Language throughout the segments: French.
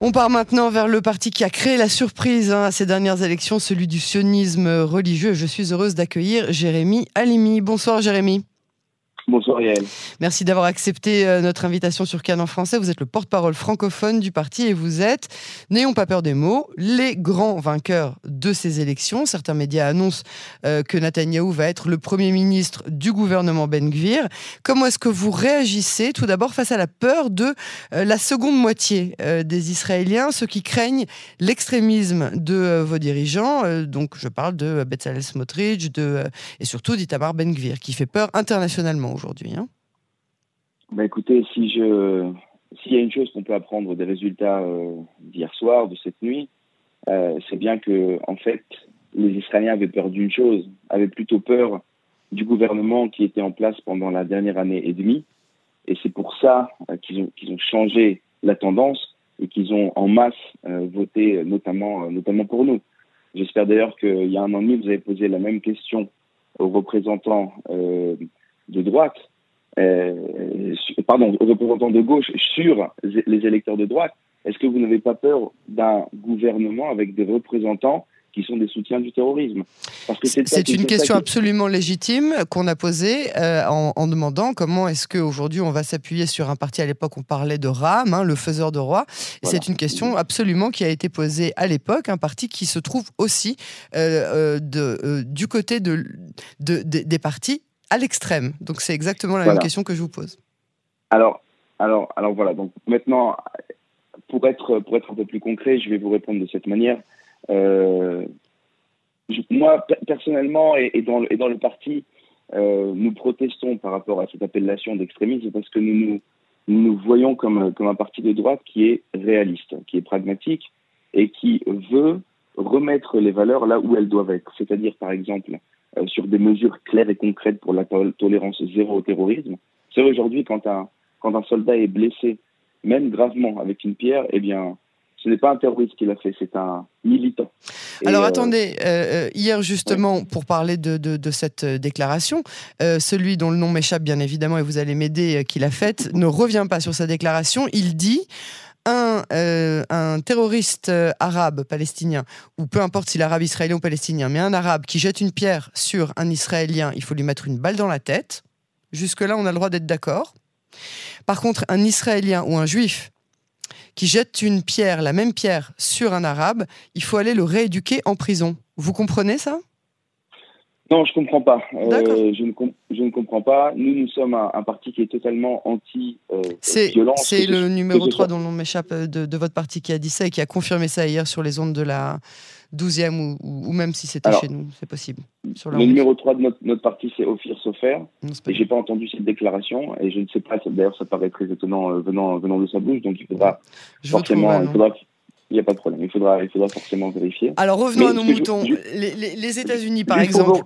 On part maintenant vers le parti qui a créé la surprise hein, à ces dernières élections, celui du sionisme religieux. Je suis heureuse d'accueillir Jérémy Alimi. Bonsoir Jérémy. Merci d'avoir accepté euh, notre invitation sur Canon Français. Vous êtes le porte-parole francophone du parti et vous êtes, n'ayons pas peur des mots, les grands vainqueurs de ces élections. Certains médias annoncent euh, que Netanyahou va être le premier ministre du gouvernement Ben Gvir. Comment est-ce que vous réagissez tout d'abord face à la peur de euh, la seconde moitié des Israéliens, ceux qui craignent l'extrémisme de vos dirigeants Donc je parle de Bezalel Smotrich de, et surtout d'Itamar Ben Gvir, qui fait peur internationalement aujourd'hui. Hein bah écoutez, si je s'il y a une chose qu'on peut apprendre des résultats euh, d'hier soir, de cette nuit, euh, c'est bien que en fait les Israéliens avaient peur d'une chose, avaient plutôt peur du gouvernement qui était en place pendant la dernière année et demie, et c'est pour ça euh, qu'ils ont qu'ils ont changé la tendance et qu'ils ont en masse voté notamment notamment pour nous. J'espère d'ailleurs qu'il y a un an et demi, vous avez posé la même question aux représentants de droite, euh, pardon, aux représentants de gauche sur les électeurs de droite, est-ce que vous n'avez pas peur d'un gouvernement avec des représentants qui sont des soutiens du terrorisme? C'est une question absolument légitime qu'on a posée euh, en, demandant comment est-ce qu'aujourd'hui on va s'appuyer sur un parti, à l'époque on parlait de RAM, hein, le faiseur de roi. C'est une question absolument qui a été posée à l'époque, un parti qui se trouve aussi euh, de, du côté de, des partis à l'extrême. Donc c'est exactement la même question que je vous pose. Alors, alors, alors voilà. Donc maintenant, pour être pour être un peu plus concret, je vais vous répondre de cette manière. Euh, moi, personnellement, et, dans, le, et dans le parti, euh, nous protestons par rapport à cette appellation d'extrémisme parce que nous nous, nous voyons comme, comme un parti de droite qui est réaliste, qui est pragmatique et qui veut remettre les valeurs là où elles doivent être. C'est-à-dire, par exemple, euh, sur des mesures claires et concrètes pour la tolérance zéro au terrorisme. C'est aujourd'hui quand un, quand un soldat est blessé, même gravement avec une pierre, eh bien, ce n'est pas un terroriste qui l'a fait, c'est un militant. Alors euh, attendez, euh, hier justement, pour parler de, de, de cette déclaration, celui dont le nom m'échappe bien évidemment et vous allez m'aider, qui l'a faite, ne revient pas sur sa déclaration. Il dit euh, un, terroriste euh, arabe, palestinien, ou peu importe s'il est arabe, israélien ou palestinien, mais un arabe qui jette une pierre sur un israélien, il faut lui mettre une balle dans la tête. Jusque-là, on a le droit d'être d'accord. Par contre, un israélien ou un juif qui jette une pierre, la même pierre, sur un arabe, il faut aller le rééduquer en prison. Vous comprenez ça? Non, je comprends pas. Euh, je, ne je ne comprends pas. Nous, nous sommes un, parti qui est totalement anti-violence. c'est le numéro 3 dont l'on m'échappe euh, de, votre parti qui a dit ça et qui a confirmé ça hier sur les ondes de la 12e ou, même si c'était chez nous, c'est possible. le numéro 3 de notre, notre parti, c'est Ophir Sofer. Et j'ai pas entendu cette déclaration et je ne sais pas, d'ailleurs ça paraît très étonnant euh, venant, venant de sa bouche, donc il faudra forcément... Il n'y a pas de problème. Il faudra, il faudra forcément vérifier. Alors revenons à nos moutons. Les, les États-Unis, par exemple,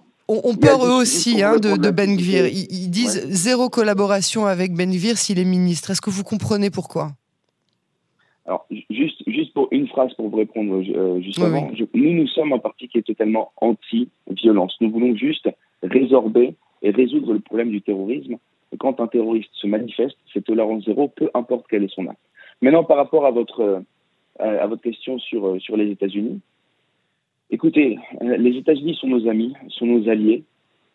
on, peur eux aussi hein, de, Ben Gvir. Ils, disent zéro collaboration avec Ben Gvir s'il est ministre. Est-ce que vous comprenez pourquoi? Alors, juste, juste pour une phrase pour vous répondre euh, juste avant. nous, nous sommes un parti qui est totalement anti-violence. Nous voulons juste résorber et résoudre le problème du terrorisme. Et quand un terroriste se manifeste, c'est tolérance zéro, peu importe quel est son acte. Maintenant, par rapport à votre, euh, à votre question sur, euh, sur les États-Unis, Écoutez, euh, les États-Unis sont nos amis, sont nos alliés,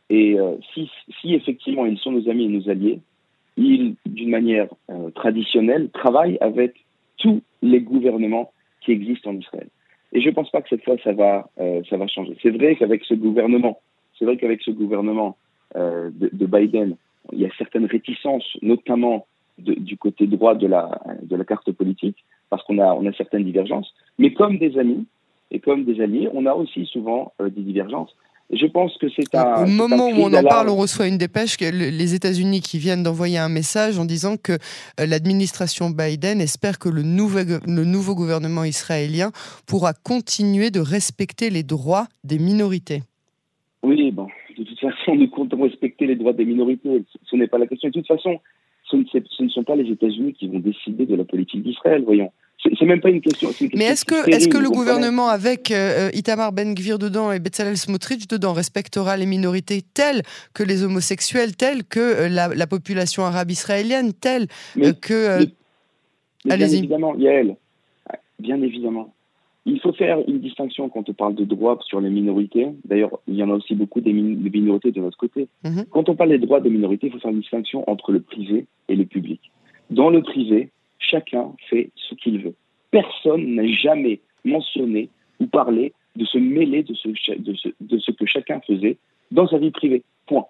et euh, si, si, effectivement ils sont nos amis et nos alliés, ils, d'une manière euh, traditionnelle, travaillent avec tous les gouvernements qui existent en Israël. Et je ne pense pas que cette fois ça va, changer. C'est vrai qu'avec ce gouvernement, c'est vrai qu'avec ce gouvernement de, de, Biden, il y a certaines réticences, notamment du côté droit de la, carte politique, parce qu'on a, on a certaines divergences. Mais comme des amis, et comme des alliés, on a aussi souvent euh, des divergences. Et je pense que c'est un. Au moment où on en parle, on reçoit une dépêche que les États-Unis qui viennent d'envoyer un message en disant que euh, l'administration Biden espère que le nouveau, le nouveau gouvernement israélien pourra continuer de respecter les droits des minorités. Oui, bon, de toute façon, nous comptons respecter les droits des minorités. Ce n'est pas la question. De toute façon, ce ne sont pas les États-Unis qui vont décider de la politique d'Israël, voyons. C'est même pas une question. Mais est-ce que, est que le gouvernement, avec euh, Itamar Ben-Gvir dedans et Bezalel Smotrich dedans, respectera les minorités telles que les homosexuels, telles que euh, la, population arabe israélienne, telles euh, que. Allez-y. Évidemment, Yael, bien évidemment. Il faut faire une distinction quand on parle de droits sur les minorités. D'ailleurs, il y en a aussi beaucoup des, minorités de notre côté. Mhm. Quand on parle des droits des minorités, il faut faire une distinction entre le privé et le public. Dans le privé, chacun fait ce qu'il veut. Personne n'a jamais mentionné ou parlé de se mêler de ce, de ce que chacun faisait dans sa vie privée. Point.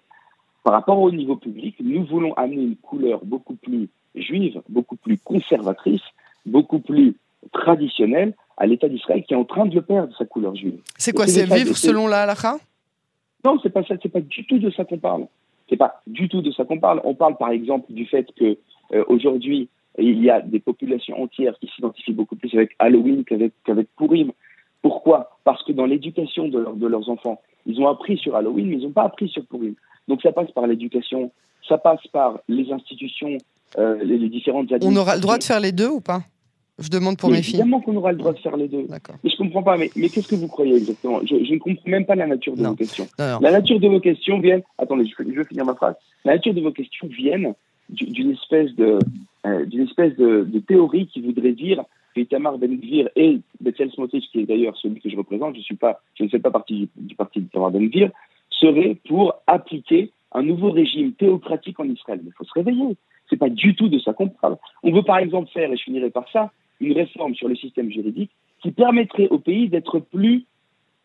Par rapport au niveau public, nous voulons amener une couleur beaucoup plus juive, beaucoup plus conservatrice, beaucoup plus traditionnelle à l'État d'Israël qui est en train de le perdre, sa couleur juive. C'est quoi C'est vivre selon la halakha Non, c'est pas ça, c'est pas du tout de ça qu'on parle. C'est pas du tout de ça qu'on parle. On parle par exemple du fait que euh, aujourd'hui il y a des populations entières qui s'identifient beaucoup plus avec Halloween qu'avec qu'avec Purim. Pourquoi? Parce que dans l'éducation de, de, leurs enfants, ils ont appris sur Halloween, mais ils n'ont pas appris sur Purim. Donc ça passe par l'éducation, ça passe par les institutions, euh, les, différentes On aura le droit de faire les deux ou pas? Je demande pour mes filles. Évidemment qu'on aura le droit de faire les deux. Mais je comprends pas. Mais, mais qu'est-ce que vous croyez exactement? Je, ne comprends même pas la nature de vos questions. La nature de vos questions viennent. Attendez, je, je, vais finir ma phrase. La nature de vos questions viennent d'une espèce de euh, d'une espèce de, théorie qui voudrait dire que Itamar Ben Gvir et Betzel Smotrich, qui est d'ailleurs celui que je représente, je ne fais pas partie du, parti d'Itamar Ben Gvir, seraient pour appliquer un nouveau régime théocratique en Israël. Mais il faut se réveiller. C'est pas du tout de ça qu'on parle. On veut par exemple faire, et je finirai par ça, une réforme sur le système juridique qui permettrait au pays d'être plus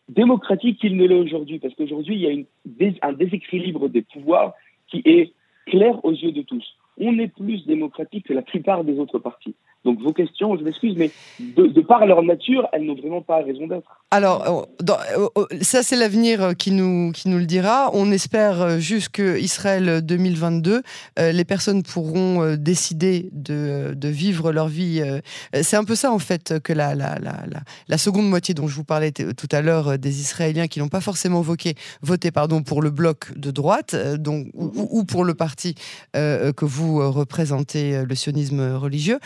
démocratique qu'il ne l'est aujourd'hui. Parce qu'aujourd'hui, il y a un déséquilibre des pouvoirs qui est clair aux yeux de tous. On est plus démocratique que la plupart des autres partis. Donc vos questions, je m'excuse, mais de, par leur nature, elles n'ont vraiment pas raison d'être. Alors, euh, euh, euh, ça c'est l'avenir qui nous, qui nous le dira. On espère juste Israël 2022, les personnes pourront décider de, de, vivre leur vie. C'est un peu ça en fait que la, la, la, la, seconde moitié dont je vous parlais tout à l'heure des Israéliens qui n'ont pas forcément voté, pardon, pour le bloc de droite donc, ou, pour le parti que vous représentez, le sionisme religieux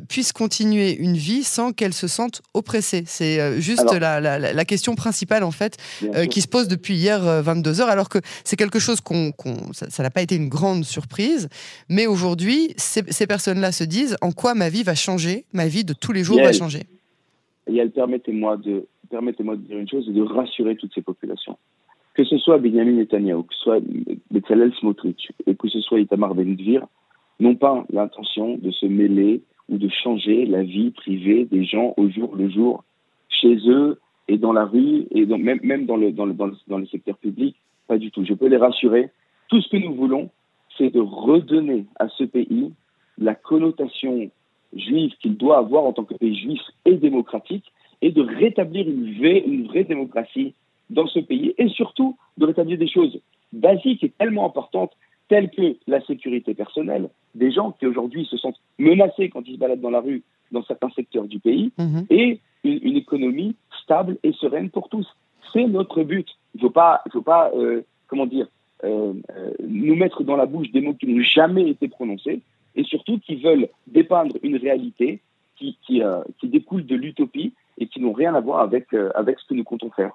puissent continuer une vie sans qu'elles se sentent oppressées. C'est euh, juste la, question principale en fait euh, qui se pose depuis hier 22 euh, heures, alors que c'est quelque chose qu'on, ça n'a pas été une grande surprise, mais aujourd'hui ces, personnes-là se disent en quoi ma vie va changer, ma vie de tous les jours va changer. Et permettez-moi de permettez-moi de dire une chose et de rassurer toutes ces populations. Que ce soit Benjamin Netanyahu, que ce soit Bezalel Smotrich et que ce soit Itamar Ben-Gvir, n'ont pas l'intention de se mêler ou de changer la vie privée des gens au jour le jour, chez eux et dans la rue, et même, même dans, le, dans, le, dans, le, secteur public. Pas du tout. Je peux les rassurer. Tout ce que nous voulons, c'est de redonner à ce pays la connotation juive qu'il doit avoir en tant que pays juif et démocratique, et de rétablir une vraie, une vraie démocratie dans ce pays, et surtout de rétablir des choses basiques et tellement importantes telles que la sécurité personnelle des gens qui aujourd'hui se sentent menacés quand ils se baladent dans la rue dans certains secteurs du pays, mhm. et une, économie stable et sereine pour tous. C'est notre but. Il ne faut pas, faut pas euh, comment dire, euh, euh, nous mettre dans la bouche des mots qui n'ont jamais été prononcés, et surtout qui veulent dépeindre une réalité qui, qui, qui découle de l'utopie n'ont rien à voir avec, avec ce que nous comptons faire.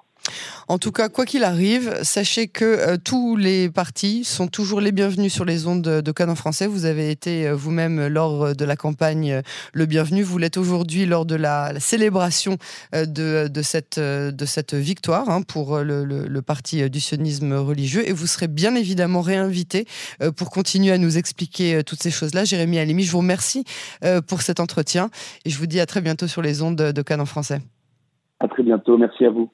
En tout cas, quoi qu'il arrive, sachez que euh, tous les partis sont toujours les bienvenus sur les ondes de, Canon français. Vous avez été euh, vous-même lors de la campagne euh, le bienvenu. Vous l'êtes aujourd'hui lors de la, célébration de, cette, de cette victoire hein, pour le, parti du sionisme religieux. Et vous serez bien évidemment réinvité pour continuer à nous expliquer toutes ces choses-là. Jérémy Alimi, je vous remercie pour cet entretien et je vous dis à très bientôt sur les ondes de Canon français. À très bientôt. Merci à vous.